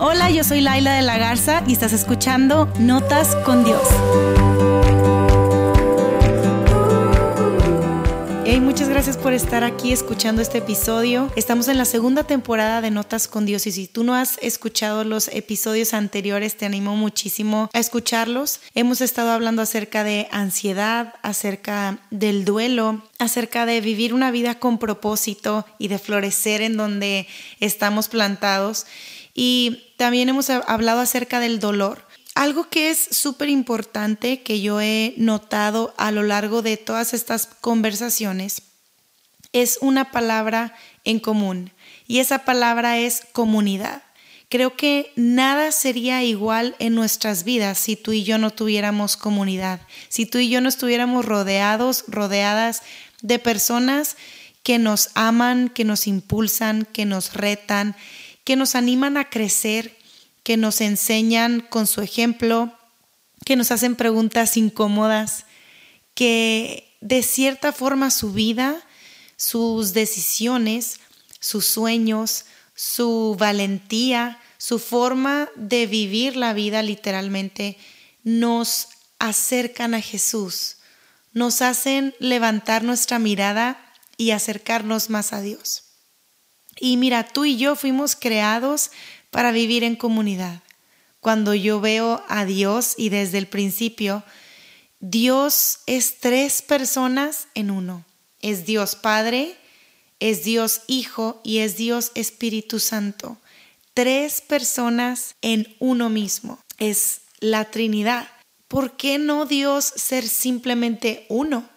Hola, yo soy Laila de la Garza y estás escuchando Notas con Dios. Hey, muchas gracias por estar aquí escuchando este episodio. Estamos en la segunda temporada de Notas con Dios y si tú no has escuchado los episodios anteriores, te animo muchísimo a escucharlos. Hemos estado hablando acerca de ansiedad, acerca del duelo, acerca de vivir una vida con propósito y de florecer en donde estamos plantados. Y también hemos hablado acerca del dolor. Algo que es súper importante que yo he notado a lo largo de todas estas conversaciones es una palabra en común y esa palabra es comunidad. Creo que nada sería igual en nuestras vidas si tú y yo no tuviéramos comunidad, si tú y yo no estuviéramos rodeados, rodeadas de personas que nos aman, que nos impulsan, que nos retan, que nos animan a crecer, que nos enseñan con su ejemplo, que nos hacen preguntas incómodas, que de cierta forma su vida, sus decisiones, sus sueños, su valentía, su forma de vivir la vida literalmente, nos acercan a Jesús, nos hacen levantar nuestra mirada y acercarnos más a Dios. Y mira, tú y yo fuimos creados para vivir en comunidad. Cuando yo veo a Dios y desde el principio, Dios es tres personas en uno. Es Dios Padre, es Dios Hijo y es Dios Espíritu Santo. Tres personas en uno mismo. Es la Trinidad. ¿Por qué no Dios ser simplemente uno?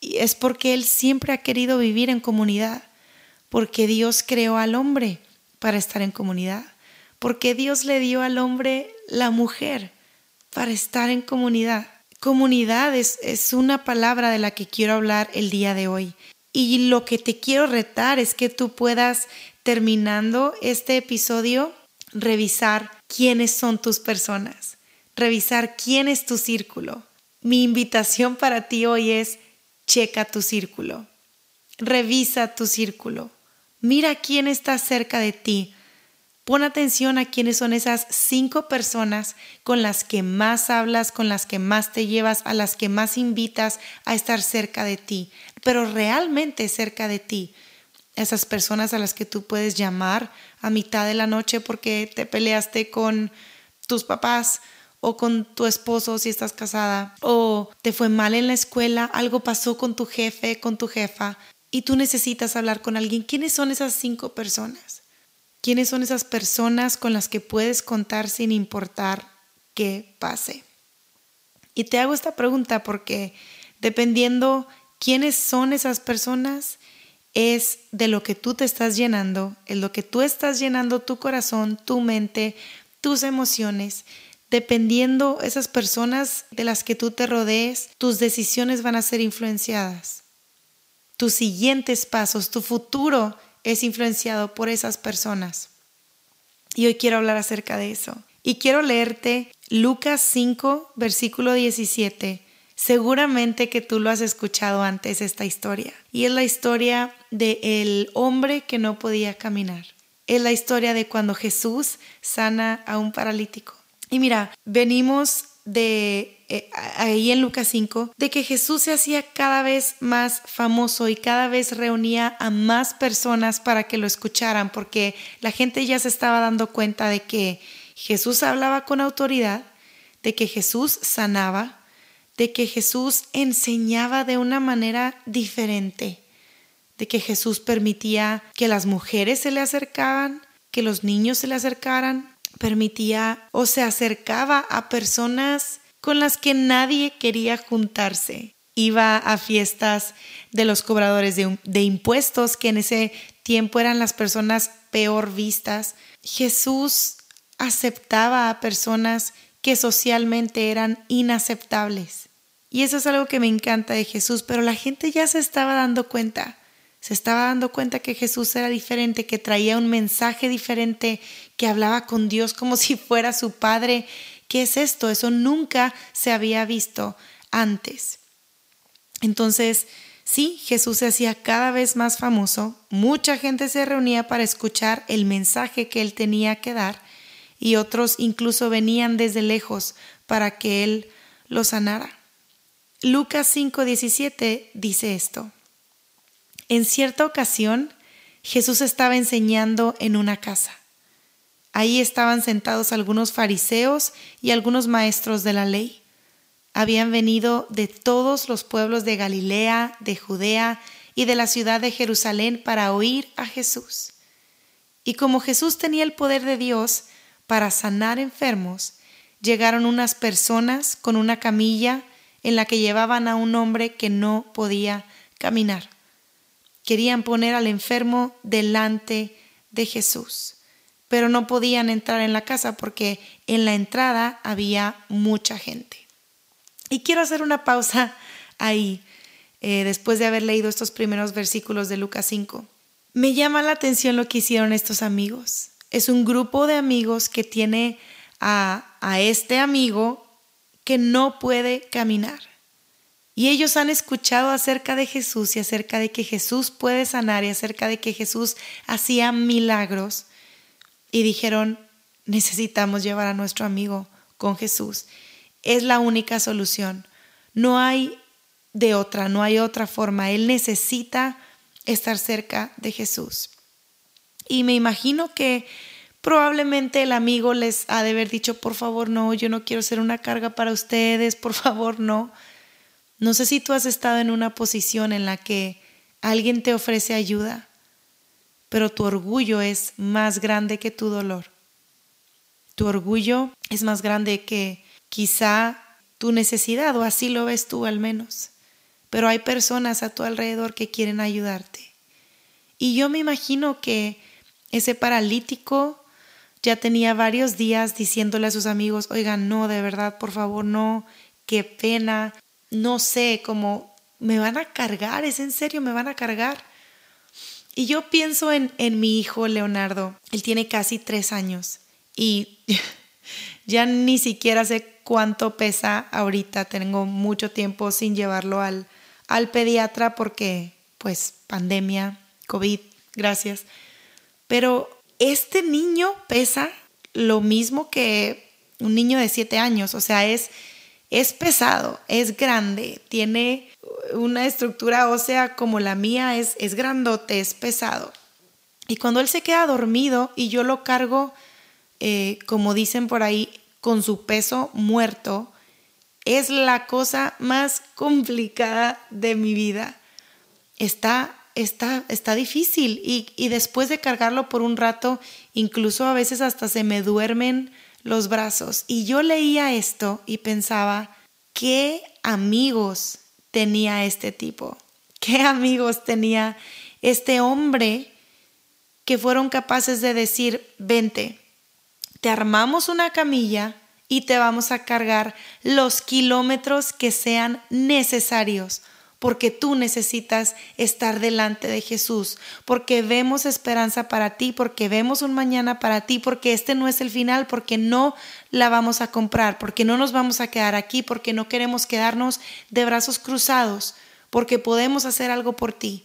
Es porque Él siempre ha querido vivir en comunidad porque Dios creó al hombre para estar en comunidad, porque Dios le dio al hombre la mujer para estar en comunidad. Comunidad es, una palabra de la que quiero hablar el día de hoy. Y lo que te quiero retar es que tú puedas, terminando este episodio, revisar quiénes son tus personas, revisar quién es tu círculo. Mi invitación para ti hoy es, checa tu círculo, revisa tu círculo, Mira quién está cerca de ti. Pon atención a quiénes son esas cinco personas con las que más hablas, con las que más te llevas, a las que más invitas a estar cerca de ti, pero realmente cerca de ti. Esas personas a las que tú puedes llamar a mitad de la noche porque te peleaste con tus papás o con tu esposo si estás casada, o te fue mal en la escuela, algo pasó con tu jefe, con tu jefa, y tú necesitas hablar con alguien. ¿Quiénes son esas cinco personas? ¿Quiénes son esas personas con las que puedes contar sin importar qué pase? Y te hago esta pregunta porque dependiendo quiénes son esas personas, es de lo que tú te estás llenando, es lo que tú estás llenando tu corazón, tu mente, tus emociones. Dependiendo esas personas de las que tú te rodees, tus decisiones van a ser influenciadas tus siguientes pasos, tu futuro es influenciado por esas personas. Y hoy quiero hablar acerca de eso. Y quiero leerte Lucas 5, versículo 17. Seguramente que tú lo has escuchado antes esta historia. Y es la historia del el hombre que no podía caminar. Es la historia de cuando Jesús sana a un paralítico. Y mira, venimos de eh, ahí en Lucas 5, de que Jesús se hacía cada vez más famoso y cada vez reunía a más personas para que lo escucharan, porque la gente ya se estaba dando cuenta de que Jesús hablaba con autoridad, de que Jesús sanaba, de que Jesús enseñaba de una manera diferente, de que Jesús permitía que las mujeres se le acercaban, que los niños se le acercaran, permitía o se acercaba a personas con las que nadie quería juntarse. Iba a fiestas de los cobradores de, impuestos, que en ese tiempo eran las personas peor vistas. Jesús aceptaba a personas que socialmente eran inaceptables. Y eso es algo que me encanta de Jesús, pero la gente ya se estaba dando cuenta. Se estaba dando cuenta que Jesús era diferente, que traía un mensaje diferente, que hablaba con Dios como si fuera su Padre. ¿Qué es esto? Eso nunca se había visto antes. Entonces, sí, Jesús se hacía cada vez más famoso, mucha gente se reunía para escuchar el mensaje que él tenía que dar y otros incluso venían desde lejos para que Él los sanara. Lucas 5:17 dice esto. En cierta ocasión, Jesús estaba enseñando en una casa. Ahí estaban sentados algunos fariseos y algunos maestros de la ley. Habían venido de todos los pueblos de Galilea, de Judea y de la ciudad de Jerusalén para oír a Jesús. Y como Jesús tenía el poder de Dios para sanar enfermos, llegaron unas personas con una camilla en la que llevaban a un hombre que no podía caminar. Querían poner al enfermo delante de Jesús, pero no podían entrar en la casa porque en la entrada había mucha gente. Y quiero hacer una pausa ahí, eh, después de haber leído estos primeros versículos de Lucas 5. Me llama la atención lo que hicieron estos amigos. Es un grupo de amigos que tiene a, a este amigo que no puede caminar. Y ellos han escuchado acerca de Jesús y acerca de que Jesús puede sanar y acerca de que Jesús hacía milagros. Y dijeron, necesitamos llevar a nuestro amigo con Jesús. Es la única solución. No hay de otra, no hay otra forma. Él necesita estar cerca de Jesús. Y me imagino que probablemente el amigo les ha de haber dicho, por favor, no, yo no quiero ser una carga para ustedes, por favor, no. No sé si tú has estado en una posición en la que alguien te ofrece ayuda, pero tu orgullo es más grande que tu dolor. Tu orgullo es más grande que quizá tu necesidad, o así lo ves tú al menos. Pero hay personas a tu alrededor que quieren ayudarte. Y yo me imagino que ese paralítico ya tenía varios días diciéndole a sus amigos, oigan, no, de verdad, por favor, no, qué pena, no sé, como me van a cargar, es en serio, me van a cargar. Y yo pienso en, en mi hijo Leonardo, él tiene casi tres años y ya ni siquiera sé cuánto pesa ahorita, tengo mucho tiempo sin llevarlo al, al pediatra porque pues pandemia, COVID, gracias. Pero este niño pesa lo mismo que un niño de siete años, o sea, es es pesado, es grande, tiene una estructura ósea como la mía, es, es grandote, es pesado. Y cuando él se queda dormido y yo lo cargo, eh, como dicen por ahí, con su peso muerto, es la cosa más complicada de mi vida. Está, está, está difícil y, y después de cargarlo por un rato, incluso a veces hasta se me duermen los brazos. Y yo leía esto y pensaba, ¿qué amigos tenía este tipo? ¿Qué amigos tenía este hombre que fueron capaces de decir, vente, te armamos una camilla y te vamos a cargar los kilómetros que sean necesarios porque tú necesitas estar delante de Jesús, porque vemos esperanza para ti, porque vemos un mañana para ti, porque este no es el final, porque no la vamos a comprar, porque no nos vamos a quedar aquí, porque no queremos quedarnos de brazos cruzados, porque podemos hacer algo por ti.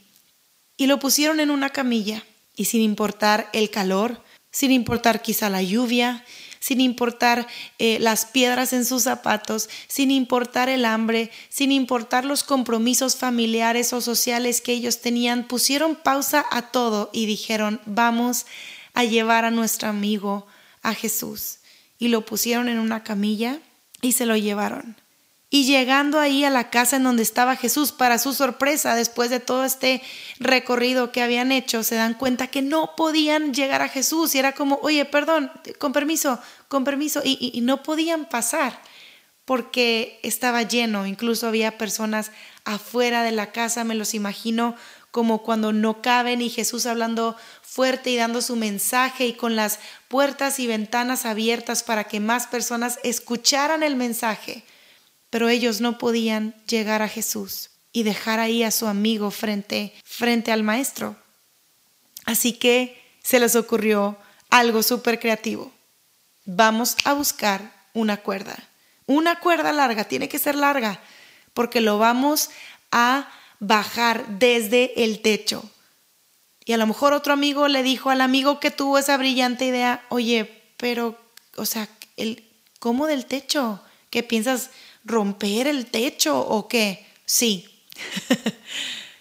Y lo pusieron en una camilla, y sin importar el calor, sin importar quizá la lluvia, sin importar eh, las piedras en sus zapatos, sin importar el hambre, sin importar los compromisos familiares o sociales que ellos tenían, pusieron pausa a todo y dijeron, vamos a llevar a nuestro amigo a Jesús. Y lo pusieron en una camilla y se lo llevaron. Y llegando ahí a la casa en donde estaba Jesús, para su sorpresa, después de todo este recorrido que habían hecho, se dan cuenta que no podían llegar a Jesús. Y era como, oye, perdón, con permiso, con permiso. Y, no podían pasar porque estaba lleno. Incluso había personas afuera de la casa, me los imagino como cuando no caben y Jesús hablando fuerte y dando su mensaje y con las puertas y ventanas abiertas para que más personas escucharan el mensaje pero ellos no podían llegar a Jesús y dejar ahí a su amigo frente, frente al maestro. Así que se les ocurrió algo súper creativo. Vamos a buscar una cuerda. Una cuerda larga, tiene que ser larga, porque lo vamos a bajar desde el techo. Y a lo mejor otro amigo le dijo al amigo que tuvo esa brillante idea, oye, pero o sea, el, ¿cómo del techo? ¿Qué piensas? ¿Romper el techo o qué? Sí.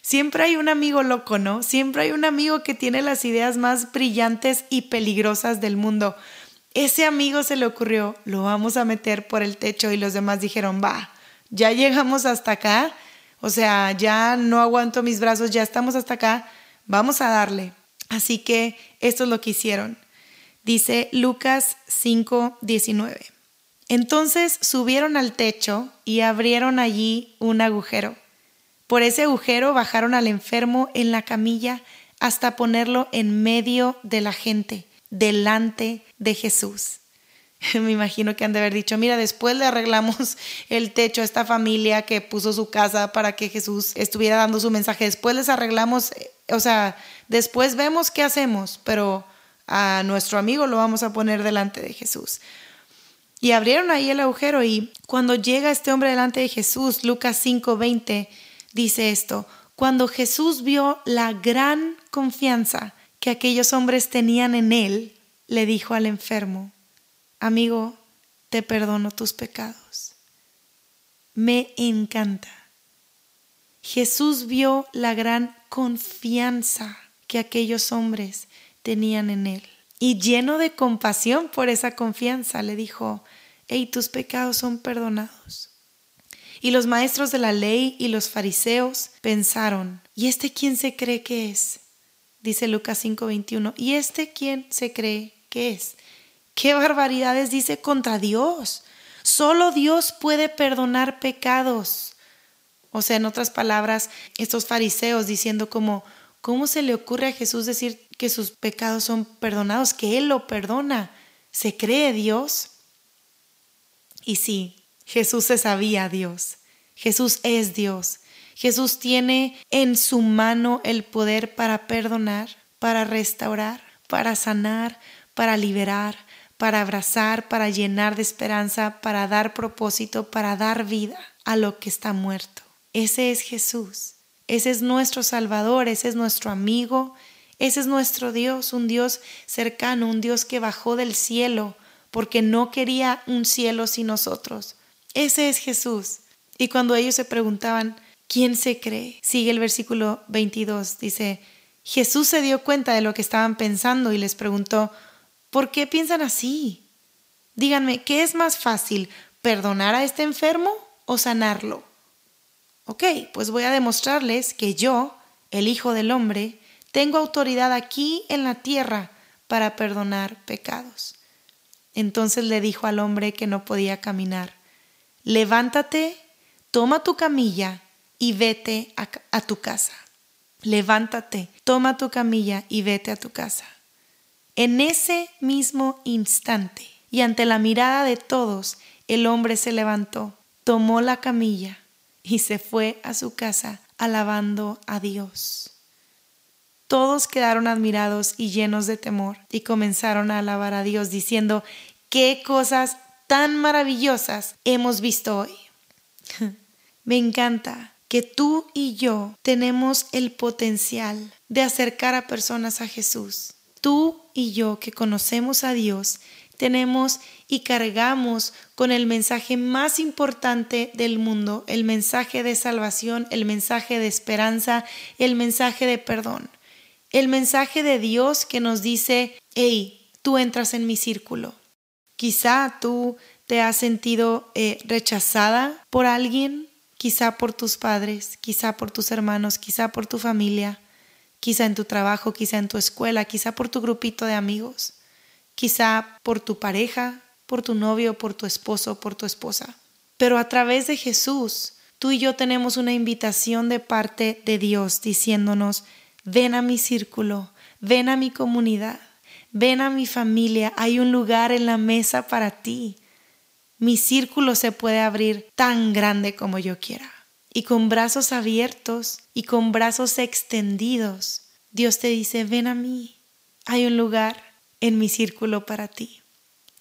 Siempre hay un amigo loco, ¿no? Siempre hay un amigo que tiene las ideas más brillantes y peligrosas del mundo. Ese amigo se le ocurrió, lo vamos a meter por el techo y los demás dijeron, va, ya llegamos hasta acá, o sea, ya no aguanto mis brazos, ya estamos hasta acá, vamos a darle. Así que esto es lo que hicieron. Dice Lucas 5, 19. Entonces subieron al techo y abrieron allí un agujero. Por ese agujero bajaron al enfermo en la camilla hasta ponerlo en medio de la gente, delante de Jesús. Me imagino que han de haber dicho, mira, después le arreglamos el techo a esta familia que puso su casa para que Jesús estuviera dando su mensaje. Después les arreglamos, o sea, después vemos qué hacemos, pero a nuestro amigo lo vamos a poner delante de Jesús. Y abrieron ahí el agujero y cuando llega este hombre delante de Jesús, Lucas 5:20 dice esto, cuando Jesús vio la gran confianza que aquellos hombres tenían en él, le dijo al enfermo, amigo, te perdono tus pecados. Me encanta. Jesús vio la gran confianza que aquellos hombres tenían en él. Y lleno de compasión por esa confianza, le dijo, hey, tus pecados son perdonados. Y los maestros de la ley y los fariseos pensaron, ¿y este quién se cree que es? Dice Lucas 5:21, ¿y este quién se cree que es? ¿Qué barbaridades dice contra Dios? Solo Dios puede perdonar pecados. O sea, en otras palabras, estos fariseos diciendo como, ¿cómo se le ocurre a Jesús decir que sus pecados son perdonados, que Él lo perdona? ¿Se cree Dios? Y sí, Jesús se sabía Dios. Jesús es Dios. Jesús tiene en su mano el poder para perdonar, para restaurar, para sanar, para liberar, para abrazar, para llenar de esperanza, para dar propósito, para dar vida a lo que está muerto. Ese es Jesús. Ese es nuestro Salvador, ese es nuestro amigo, ese es nuestro Dios, un Dios cercano, un Dios que bajó del cielo porque no quería un cielo sin nosotros. Ese es Jesús. Y cuando ellos se preguntaban, ¿quién se cree? Sigue el versículo 22, dice, Jesús se dio cuenta de lo que estaban pensando y les preguntó, ¿Por qué piensan así? Díganme, ¿qué es más fácil, perdonar a este enfermo o sanarlo? Ok, pues voy a demostrarles que yo, el Hijo del Hombre, tengo autoridad aquí en la tierra para perdonar pecados. Entonces le dijo al hombre que no podía caminar, levántate, toma tu camilla y vete a, tu casa. Levántate, toma tu camilla y vete a tu casa. En ese mismo instante, y ante la mirada de todos, el hombre se levantó, tomó la camilla y se fue a su casa alabando a Dios. Todos quedaron admirados y llenos de temor y comenzaron a alabar a Dios diciendo, qué cosas tan maravillosas hemos visto hoy. Me encanta que tú y yo tenemos el potencial de acercar a personas a Jesús. Tú y yo que conocemos a Dios tenemos y cargamos con el mensaje más importante del mundo, el mensaje de salvación, el mensaje de esperanza, el mensaje de perdón, el mensaje de Dios que nos dice, hey, tú entras en mi círculo. Quizá tú te has sentido eh, rechazada por alguien, quizá por tus padres, quizá por tus hermanos, quizá por tu familia quizá en tu trabajo, quizá en tu escuela, quizá por tu grupito de amigos, quizá por tu pareja, por tu novio, por tu esposo, por tu esposa. Pero a través de Jesús, tú y yo tenemos una invitación de parte de Dios diciéndonos, ven a mi círculo, ven a mi comunidad, ven a mi familia, hay un lugar en la mesa para ti. Mi círculo se puede abrir tan grande como yo quiera y con brazos abiertos y con brazos extendidos, Dios te dice, ven a mí, hay un lugar en mi círculo para ti.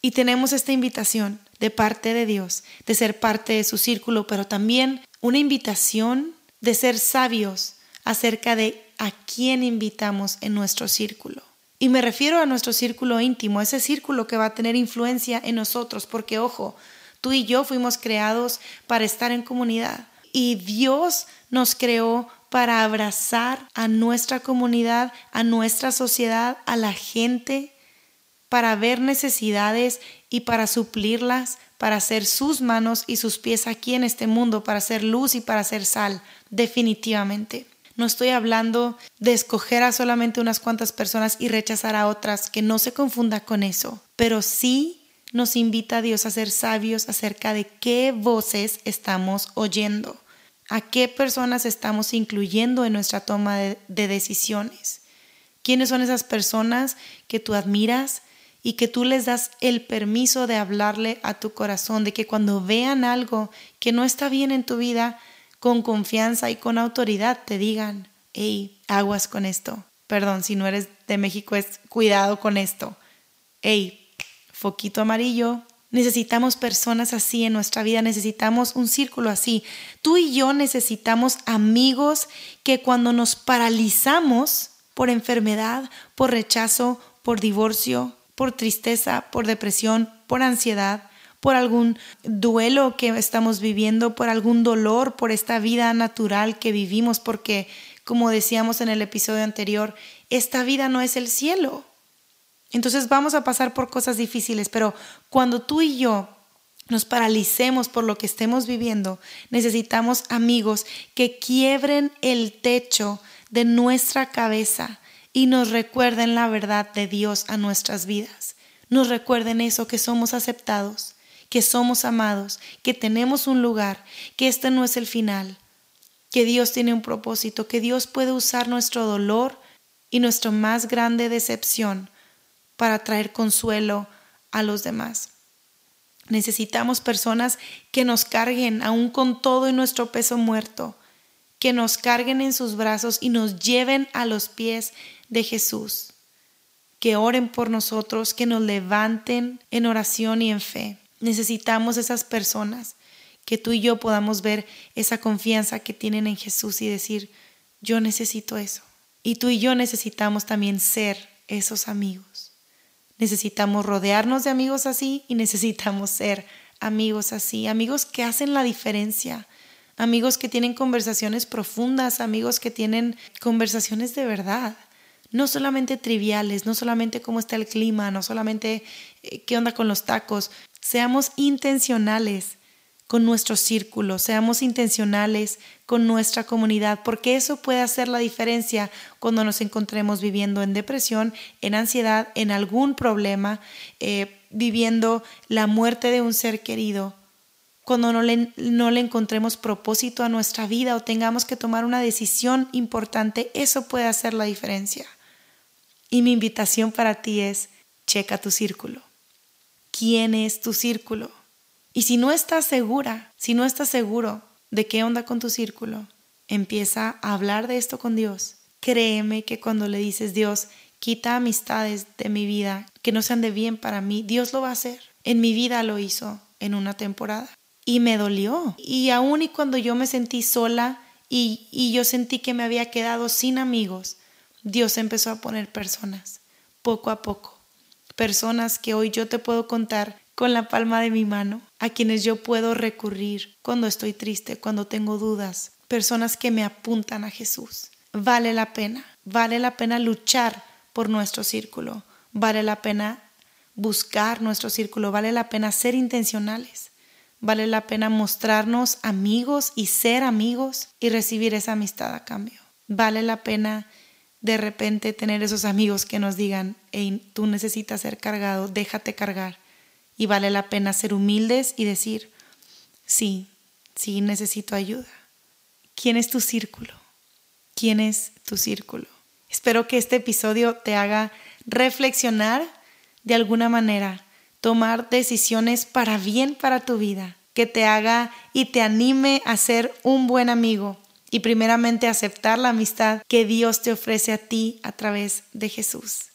Y tenemos esta invitación de parte de Dios, de ser parte de su círculo, pero también una invitación de ser sabios acerca de a quién invitamos en nuestro círculo. Y me refiero a nuestro círculo íntimo, ese círculo que va a tener influencia en nosotros, porque ojo, tú y yo fuimos creados para estar en comunidad y Dios nos creó para abrazar a nuestra comunidad, a nuestra sociedad, a la gente, para ver necesidades y para suplirlas, para ser sus manos y sus pies aquí en este mundo, para hacer luz y para hacer sal, definitivamente. No estoy hablando de escoger a solamente unas cuantas personas y rechazar a otras, que no se confunda con eso, pero sí nos invita Dios a ser sabios acerca de qué voces estamos oyendo, a qué personas estamos incluyendo en nuestra toma de, decisiones. ¿Quiénes son esas personas que tú admiras y que tú les das el permiso de hablarle a tu corazón, de que cuando vean algo que no está bien en tu vida, con confianza y con autoridad te digan, hey, aguas con esto. Perdón, si no eres de México es cuidado con esto. Hey, foquito amarillo. Necesitamos personas así en nuestra vida, necesitamos un círculo así. Tú y yo necesitamos amigos que cuando nos paralizamos por enfermedad, por rechazo, por divorcio, por tristeza, por depresión, por ansiedad, por algún duelo que estamos viviendo, por algún dolor, por esta vida natural que vivimos, porque, como decíamos en el episodio anterior, esta vida no es el cielo. Entonces vamos a pasar por cosas difíciles, pero cuando tú y yo nos paralicemos por lo que estemos viviendo, necesitamos amigos que quiebren el techo de nuestra cabeza y nos recuerden la verdad de Dios a nuestras vidas. Nos recuerden eso, que somos aceptados, que somos amados, que tenemos un lugar, que este no es el final, que Dios tiene un propósito, que Dios puede usar nuestro dolor y nuestra más grande decepción para traer consuelo a los demás. Necesitamos personas que nos carguen aún con todo y nuestro peso muerto, que nos carguen en sus brazos y nos lleven a los pies de Jesús, que oren por nosotros, que nos levanten en oración y en fe. Necesitamos esas personas que tú y yo podamos ver esa confianza que tienen en Jesús y decir, yo necesito eso. Y tú y yo necesitamos también ser esos amigos. Necesitamos rodearnos de amigos así y necesitamos ser amigos así, amigos que hacen la diferencia, amigos que tienen conversaciones profundas, amigos que tienen conversaciones de verdad, no solamente triviales, no solamente cómo está el clima, no solamente eh, qué onda con los tacos, Seamos intencionales con nuestro círculo, seamos intencionales con nuestra comunidad, porque eso puede hacer la diferencia cuando nos encontremos viviendo en depresión, en ansiedad, en algún problema, eh, viviendo la muerte de un ser querido, cuando no le, no le encontremos propósito a nuestra vida o tengamos que tomar una decisión importante, eso puede hacer la diferencia. Y mi invitación para ti es, checa tu círculo quién es tu círculo. Y si no estás segura, si no estás seguro de qué onda con tu círculo, empieza a hablar de esto con Dios. Créeme que cuando le dices, Dios, quita amistades de mi vida que no sean de bien para mí, Dios lo va a hacer. En mi vida lo hizo en una temporada y me dolió. Y aún y cuando yo me sentí sola y, y yo sentí que me había quedado sin amigos, Dios empezó a poner personas, poco a poco personas que hoy yo te puedo contar con la palma de mi mano, a quienes yo puedo recurrir cuando estoy triste, cuando tengo dudas, personas que me apuntan a Jesús. Vale la pena, vale la pena luchar por nuestro círculo, vale la pena buscar nuestro círculo, vale la pena ser intencionales, vale la pena mostrarnos amigos y ser amigos y recibir esa amistad a cambio. Vale la pena de repente tener esos amigos que nos digan, tú necesitas ser cargado, déjate cargar. Y vale la pena ser humildes y decir, sí, sí necesito ayuda. ¿Quién es tu círculo? ¿Quién es tu círculo? Espero que este episodio te haga reflexionar de alguna manera, tomar decisiones para bien para tu vida, que te haga y te anime a ser un buen amigo, y primeramente aceptar la amistad que Dios te ofrece a ti a través de Jesús.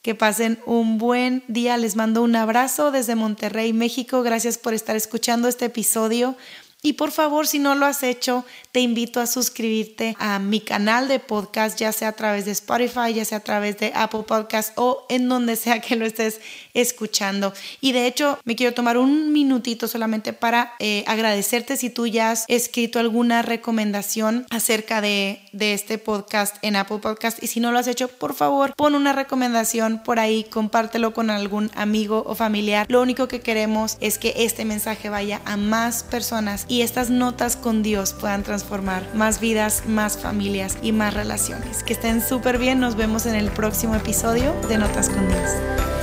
Que pasen un buen día. Les mando un abrazo desde Monterrey, México. Gracias por estar escuchando este episodio. Y por favor, si no lo has hecho, te invito a suscribirte a mi canal de podcast, ya sea a través de Spotify, ya sea a través de Apple Podcast o en donde sea que lo estés escuchando. Y de hecho, me quiero tomar un minutito solamente para eh, agradecerte si tú ya has escrito alguna recomendación acerca de, de este podcast en Apple Podcast. Y si no lo has hecho, por favor, pon una recomendación por ahí, compártelo con algún amigo o familiar. Lo único que queremos es que este mensaje vaya a más personas y estas notas con Dios puedan transformar más vidas, más familias y más relaciones. Que estén súper bien, nos vemos en el próximo episodio de Notas con Dios.